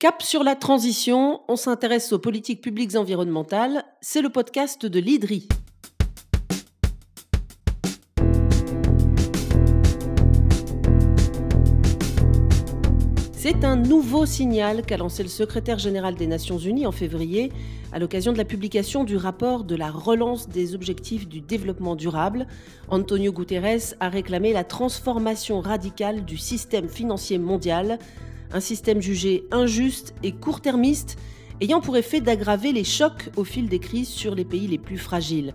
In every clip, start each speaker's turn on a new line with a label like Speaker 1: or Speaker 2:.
Speaker 1: Cap sur la transition, on s'intéresse aux politiques publiques environnementales. C'est le podcast de l'IDRI. C'est un nouveau signal qu'a lancé le secrétaire général des Nations Unies en février à l'occasion de la publication du rapport de la relance des objectifs du développement durable. Antonio Guterres a réclamé la transformation radicale du système financier mondial un système jugé injuste et court-termiste, ayant pour effet d'aggraver les chocs au fil des crises sur les pays les plus fragiles.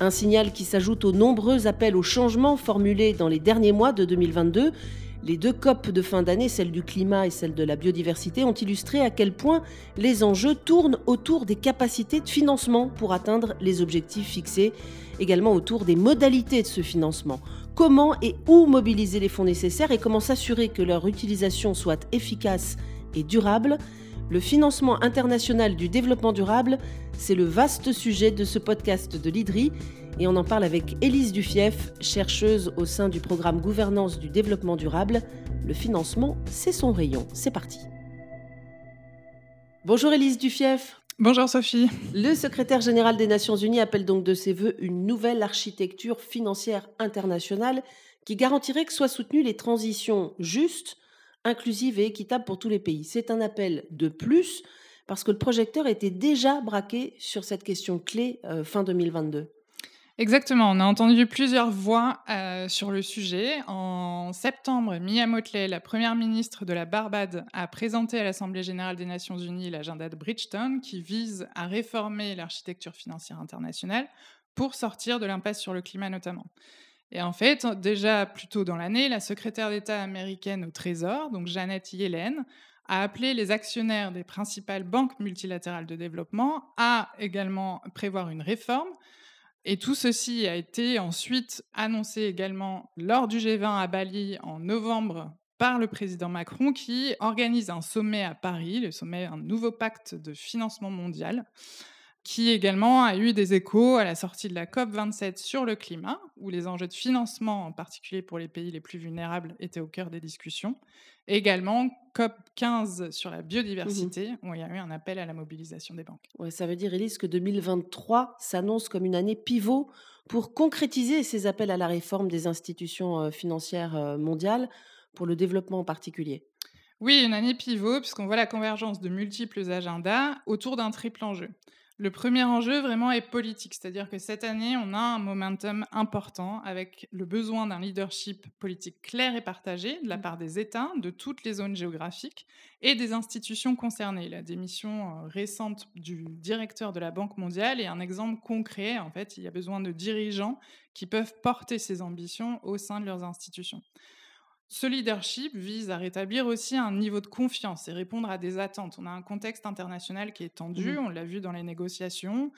Speaker 1: Un signal qui s'ajoute aux nombreux appels au changement formulés dans les derniers mois de 2022. Les deux COP de fin d'année, celle du climat et celle de la biodiversité, ont illustré à quel point les enjeux tournent autour des capacités de financement pour atteindre les objectifs fixés, également autour des modalités de ce financement comment et où mobiliser les fonds nécessaires et comment s'assurer que leur utilisation soit efficace et durable. Le financement international du développement durable, c'est le vaste sujet de ce podcast de l'IDRI et on en parle avec Élise Dufief, chercheuse au sein du programme Gouvernance du développement durable. Le financement, c'est son rayon. C'est parti. Bonjour Élise Dufief.
Speaker 2: Bonjour Sophie.
Speaker 1: Le secrétaire général des Nations Unies appelle donc de ses voeux une nouvelle architecture financière internationale qui garantirait que soient soutenues les transitions justes, inclusives et équitables pour tous les pays. C'est un appel de plus parce que le projecteur était déjà braqué sur cette question clé euh, fin 2022.
Speaker 2: Exactement, on a entendu plusieurs voix euh, sur le sujet. En septembre, Mia Motley, la première ministre de la Barbade, a présenté à l'Assemblée générale des Nations unies l'agenda de Bridgetown qui vise à réformer l'architecture financière internationale pour sortir de l'impasse sur le climat notamment. Et en fait, déjà plus tôt dans l'année, la secrétaire d'État américaine au Trésor, donc Janet Yellen, a appelé les actionnaires des principales banques multilatérales de développement à également prévoir une réforme et tout ceci a été ensuite annoncé également lors du G20 à Bali en novembre par le président Macron qui organise un sommet à Paris, le sommet un nouveau pacte de financement mondial, qui également a eu des échos à la sortie de la COP27 sur le climat, où les enjeux de financement, en particulier pour les pays les plus vulnérables, étaient au cœur des discussions. Et également COP 15 sur la biodiversité, mmh où il y a eu un appel à la mobilisation des banques.
Speaker 1: Ouais, ça veut dire, Elise, que 2023 s'annonce comme une année pivot pour concrétiser ces appels à la réforme des institutions euh, financières euh, mondiales, pour le développement en particulier.
Speaker 2: Oui, une année pivot, puisqu'on voit la convergence de multiples agendas autour d'un triple enjeu. Le premier enjeu vraiment est politique, c'est-à-dire que cette année, on a un momentum important avec le besoin d'un leadership politique clair et partagé de la mmh. part des États, de toutes les zones géographiques et des institutions concernées. La démission euh, récente du directeur de la Banque mondiale est un exemple concret. En fait, il y a besoin de dirigeants qui peuvent porter ces ambitions au sein de leurs institutions. Ce leadership vise à rétablir aussi un niveau de confiance et répondre à des attentes. On a un contexte international qui est tendu, mmh on l'a vu dans les négociations.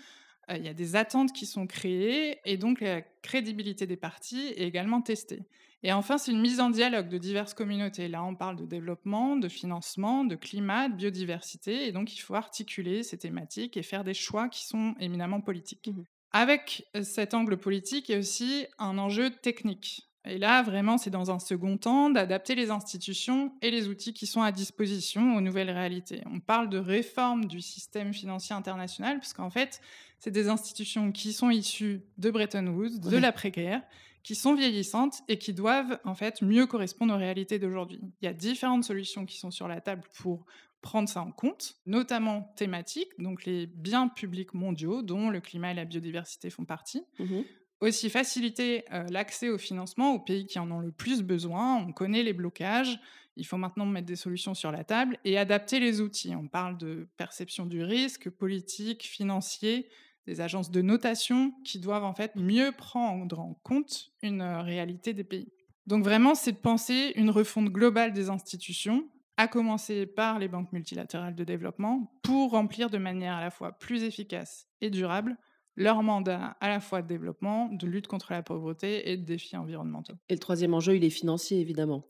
Speaker 2: Euh, il y a des attentes qui sont créées et donc la crédibilité des partis est également testée. Et enfin, c'est une mise en dialogue de diverses communautés. Là, on parle de développement, de financement, de climat, de biodiversité. Et donc, il faut articuler ces thématiques et faire des choix qui sont éminemment politiques. Mmh Avec euh, cet angle politique, il y a aussi un enjeu technique. Et là, vraiment, c'est dans un second temps d'adapter les institutions et les outils qui sont à disposition aux nouvelles réalités. On parle de réforme du système financier international, puisqu'en fait, c'est des institutions qui sont issues de Bretton Woods, de l'après-guerre, qui sont vieillissantes et qui doivent en fait mieux correspondre aux réalités d'aujourd'hui. Il y a différentes solutions qui sont sur la table pour prendre ça en compte, notamment thématiques, donc les biens publics mondiaux dont le climat et la biodiversité font partie. Mmh aussi faciliter l'accès au financement aux pays qui en ont le plus besoin. On connaît les blocages. Il faut maintenant mettre des solutions sur la table et adapter les outils. On parle de perception du risque politique, financier, des agences de notation qui doivent en fait mieux prendre en compte une réalité des pays. Donc vraiment, c'est de penser une refonte globale des institutions, à commencer par les banques multilatérales de développement, pour remplir de manière à la fois plus efficace et durable leur mandat à la fois de développement, de lutte contre la pauvreté et de défis environnementaux.
Speaker 1: Et le troisième enjeu, il est financier, évidemment.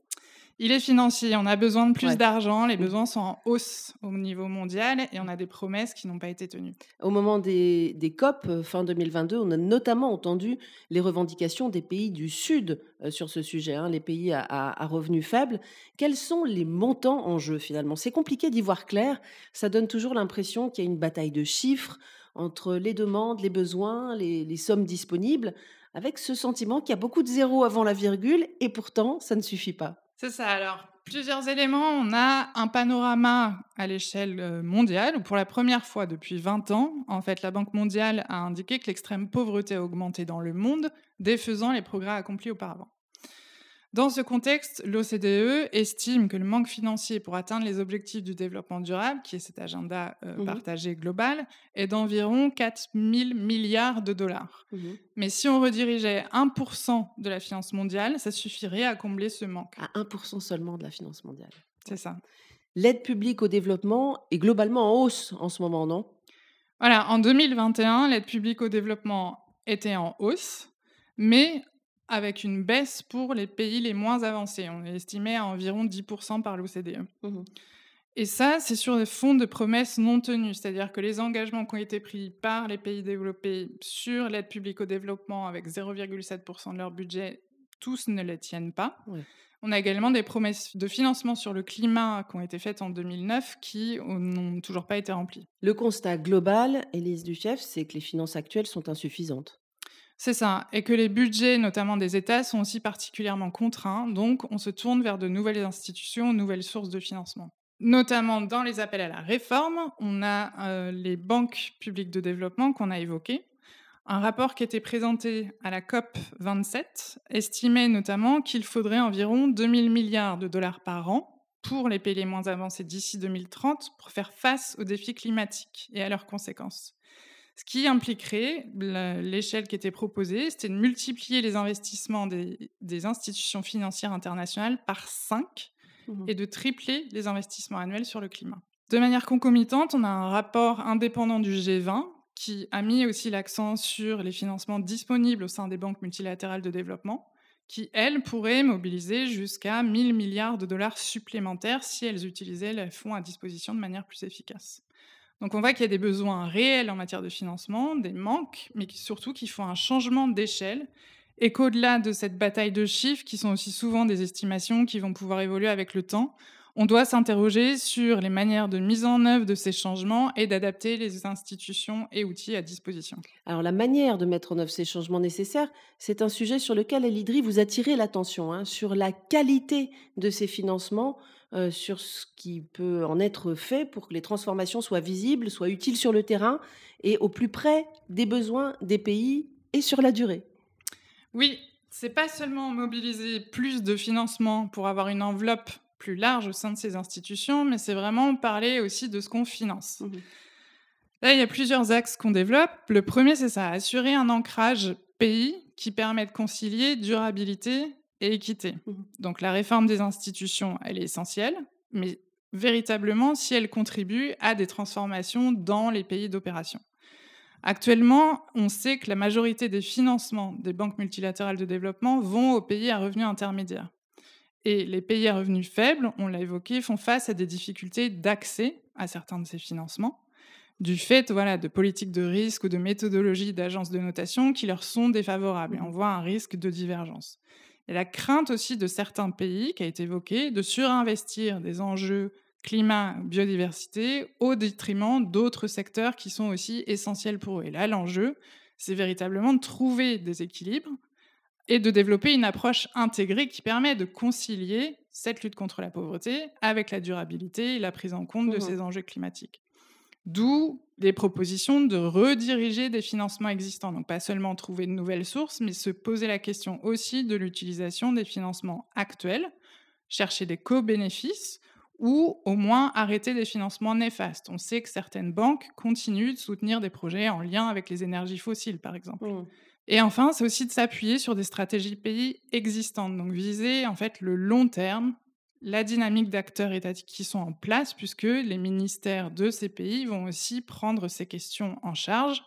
Speaker 2: Il est financier, on a besoin de plus
Speaker 1: Ouais.
Speaker 2: d'argent, les
Speaker 1: Mmh.
Speaker 2: besoins sont en hausse au niveau mondial et on a des promesses qui n'ont pas été tenues.
Speaker 1: Au moment des, des COP, euh, fin 2022, on a notamment entendu les revendications des pays du Sud euh, sur ce sujet, hein, les pays à, à- à revenus faibles. Quels sont les montants en jeu finalement? C'est compliqué d'y voir clair. Ça donne toujours l'impression qu'il y a une bataille de chiffres entre les demandes, les besoins, les, les sommes disponibles, avec ce sentiment qu'il y a beaucoup de zéros avant la virgule et pourtant ça ne suffit pas.
Speaker 2: C'est ça, alors plusieurs éléments. On a un panorama à l'échelle euh, mondiale où pour la première fois depuis 20 ans, en fait, la Banque mondiale a indiqué que l'extrême pauvreté a augmenté dans le monde, défaisant les progrès accomplis auparavant. Dans ce contexte, l'OCDE estime que le manque financier pour atteindre les objectifs du développement durable, qui est cet agenda euh,
Speaker 1: Mhm.
Speaker 2: partagé global, est d'environ 4 000 milliards de dollars.
Speaker 1: Mhm.
Speaker 2: Mais si on redirigeait 1% de la finance mondiale, ça suffirait à combler ce manque.
Speaker 1: À 1% seulement de la finance mondiale.
Speaker 2: C'est ça.
Speaker 1: L'aide publique au développement est globalement en hausse en ce moment, non?
Speaker 2: Voilà, en 2021, l'aide publique au développement était en hausse, mais avec une baisse pour les pays les moins avancés. On est estimé à environ 10% par l'OCDE.
Speaker 1: Mhm.
Speaker 2: Et ça, c'est sur des fonds de promesses non tenues, c'est-à-dire que les engagements qui ont été pris par les pays développés sur l'aide publique au développement avec 0,7% de leur budget, tous ne les tiennent pas. On a également des promesses de financement sur le climat qui ont été faites en 2009 qui n'ont toujours pas été remplies.
Speaker 1: Le constat global, Élise Duchef, c'est que les finances actuelles sont insuffisantes.
Speaker 2: C'est ça, et que les budgets, notamment des États, sont aussi particulièrement contraints, donc on se tourne vers de nouvelles institutions, nouvelles sources de financement. Notamment dans les appels à la réforme, on a euh, les banques publiques de développement qu'on a évoquées. Un rapport qui était présenté à la COP 27 estimait notamment qu'il faudrait environ 2000 milliards de dollars par an pour les pays les moins avancés d'ici 2030 pour faire face aux défis climatiques et à leurs conséquences. Ce qui impliquerait, l'échelle qui était proposée, c'était de multiplier les investissements des, des institutions financières internationales par 5
Speaker 1: Mhm.
Speaker 2: et de tripler les investissements annuels sur le climat. De manière concomitante, on a un rapport indépendant du G20 qui a mis aussi l'accent sur les financements disponibles au sein des banques multilatérales de développement, qui, elles, pourraient mobiliser jusqu'à 1000 milliards de dollars supplémentaires si elles utilisaient les fonds à disposition de manière plus efficace. Donc on voit qu'il y a des besoins réels en matière de financement, des manques, mais surtout qu'il faut un changement d'échelle et qu'au-delà de cette bataille de chiffres, qui sont aussi souvent des estimations qui vont pouvoir évoluer avec le temps, on doit s'interroger sur les manières de mise en œuvre de ces changements et d'adapter les institutions et outils à disposition.
Speaker 1: Alors la manière de mettre en œuvre ces changements nécessaires, c'est un sujet sur lequel Elidri vous attirez l'attention, hein, sur la qualité de ces financements, euh, sur ce qui peut en être fait pour que les transformations soient visibles, soient utiles sur le terrain et au plus près des besoins des pays et sur la durée.
Speaker 2: Oui, c'est pas seulement mobiliser plus de financement pour avoir une enveloppe plus large au sein de ces institutions, mais c'est vraiment parler aussi de ce qu'on finance.
Speaker 1: Mhm.
Speaker 2: Là, il y a plusieurs axes qu'on développe. Le premier, c'est ça, assurer un ancrage pays qui permet de concilier durabilité et équité.
Speaker 1: Mhm.
Speaker 2: Donc la réforme des institutions, elle est essentielle, mais véritablement si elle contribue à des transformations dans les pays d'opération. Actuellement, on sait que la majorité des financements des banques multilatérales de développement vont aux pays à revenus intermédiaires. Et les pays à revenus faibles, on l'a évoqué, font face à des difficultés d'accès à certains de ces financements, du fait voilà, de politiques de risque ou de méthodologies d'agences de notation qui leur sont défavorables. Et on voit un risque de divergence. Et la crainte aussi de certains pays, qui a été évoquée, de surinvestir des enjeux climat, biodiversité, au détriment d'autres secteurs qui sont aussi essentiels pour eux. Et là, l'enjeu, c'est véritablement de trouver des équilibres et de développer une approche intégrée qui permet de concilier cette lutte contre la pauvreté avec la durabilité et la prise en compte de
Speaker 1: Mhm.
Speaker 2: ces enjeux climatiques. D'où les propositions de rediriger des financements existants. Donc pas seulement trouver de nouvelles sources, mais se poser la question aussi de l'utilisation des financements actuels, chercher des co-bénéfices ou au moins arrêter des financements néfastes. On sait que certaines banques continuent de soutenir des projets en lien avec les énergies fossiles, par exemple.
Speaker 1: Mhm.
Speaker 2: Et enfin, c'est aussi de s'appuyer sur des stratégies pays existantes, donc viser en fait le long terme, la dynamique d'acteurs étatiques qui sont en place, puisque les ministères de ces pays vont aussi prendre ces questions en charge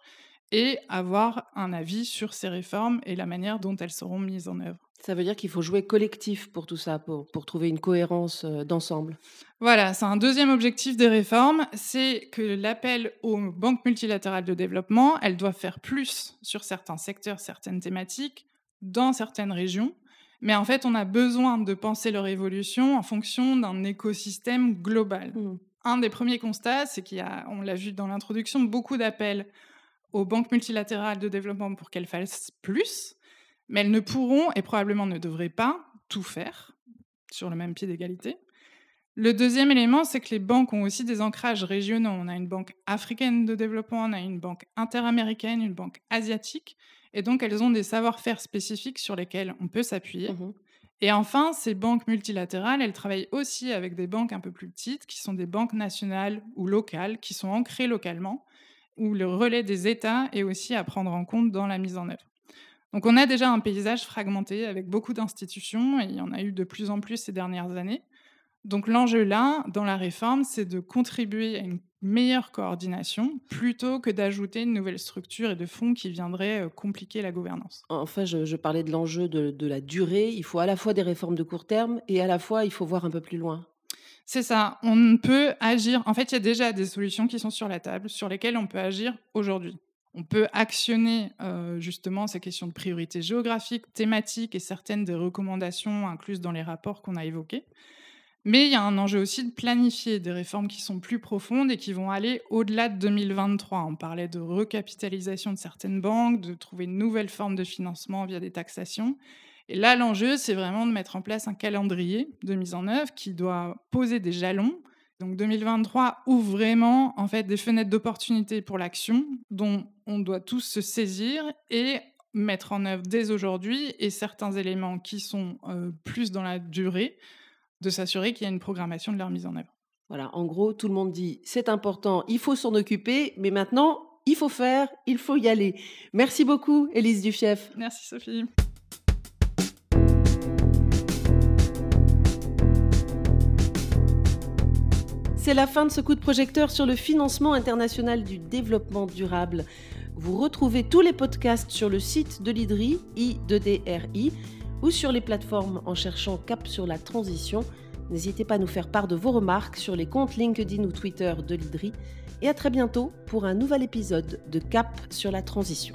Speaker 2: et avoir un avis sur ces réformes et la manière dont elles seront mises en œuvre.
Speaker 1: Ça veut dire qu'il faut jouer collectif pour tout ça, pour, pour trouver une cohérence euh, d'ensemble.
Speaker 2: Voilà, c'est un deuxième objectif des réformes, c'est que l'appel aux banques multilatérales de développement, elles doivent faire plus sur certains secteurs, certaines thématiques, dans certaines régions. Mais en fait, on a besoin de penser leur évolution en fonction d'un écosystème global.
Speaker 1: Mmh.
Speaker 2: Un des premiers constats, c'est qu'il y a, on l'a vu dans l'introduction, beaucoup d'appels aux banques multilatérales de développement pour qu'elles fassent plus, mais elles ne pourront et probablement ne devraient pas tout faire sur le même pied d'égalité. Le deuxième élément, c'est que les banques ont aussi des ancrages régionaux. On a une banque africaine de développement, on a une banque interaméricaine, une banque asiatique, et donc elles ont des savoir-faire spécifiques sur lesquels on peut s'appuyer.
Speaker 1: Mhm.
Speaker 2: Et enfin, ces banques multilatérales, elles travaillent aussi avec des banques un peu plus petites, qui sont des banques nationales ou locales, qui sont ancrées localement, où le relais des États est aussi à prendre en compte dans la mise en œuvre. Donc on a déjà un paysage fragmenté avec beaucoup d'institutions, et il y en a eu de plus en plus ces dernières années. Donc l'enjeu là, dans la réforme, c'est de contribuer à une meilleure coordination plutôt que d'ajouter une nouvelle structure et de fonds qui viendraient euh, compliquer la gouvernance.
Speaker 1: Enfin, je, je parlais de l'enjeu de, de la durée. Il faut à la fois des réformes de court terme et à la fois, il faut voir un peu plus loin.
Speaker 2: C'est ça, on peut agir. En fait, il y a déjà des solutions qui sont sur la table, sur lesquelles on peut agir aujourd'hui. On peut actionner euh, justement ces questions de priorité géographique, thématique et certaines des recommandations incluses dans les rapports qu'on a évoqués. Mais il y a un enjeu aussi de planifier des réformes qui sont plus profondes et qui vont aller au-delà de 2023. On parlait de recapitalisation de certaines banques, de trouver une nouvelle forme de financement via des taxations. Et là, l'enjeu, c'est vraiment de mettre en place un calendrier de mise en œuvre qui doit poser des jalons. Donc 2023 ouvre vraiment en fait des fenêtres d'opportunité pour l'action dont on doit tous se saisir et mettre en œuvre dès aujourd'hui et certains éléments qui sont euh, plus dans la durée de s'assurer qu'il y a une programmation de leur mise en œuvre.
Speaker 1: Voilà, en gros, tout le monde dit c'est important, il faut s'en occuper, mais maintenant, il faut faire, il faut y aller. Merci beaucoup, Élise Dufief.
Speaker 2: Merci, Sophie.
Speaker 1: C'est la fin de ce coup de projecteur sur le financement international du développement durable. Vous retrouvez tous les podcasts sur le site de l'IDRI, I2DRI, ou sur les plateformes en cherchant Cap sur la transition. N'hésitez pas à nous faire part de vos remarques sur les comptes LinkedIn ou Twitter de l'IDRI. Et à très bientôt pour un nouvel épisode de Cap sur la transition.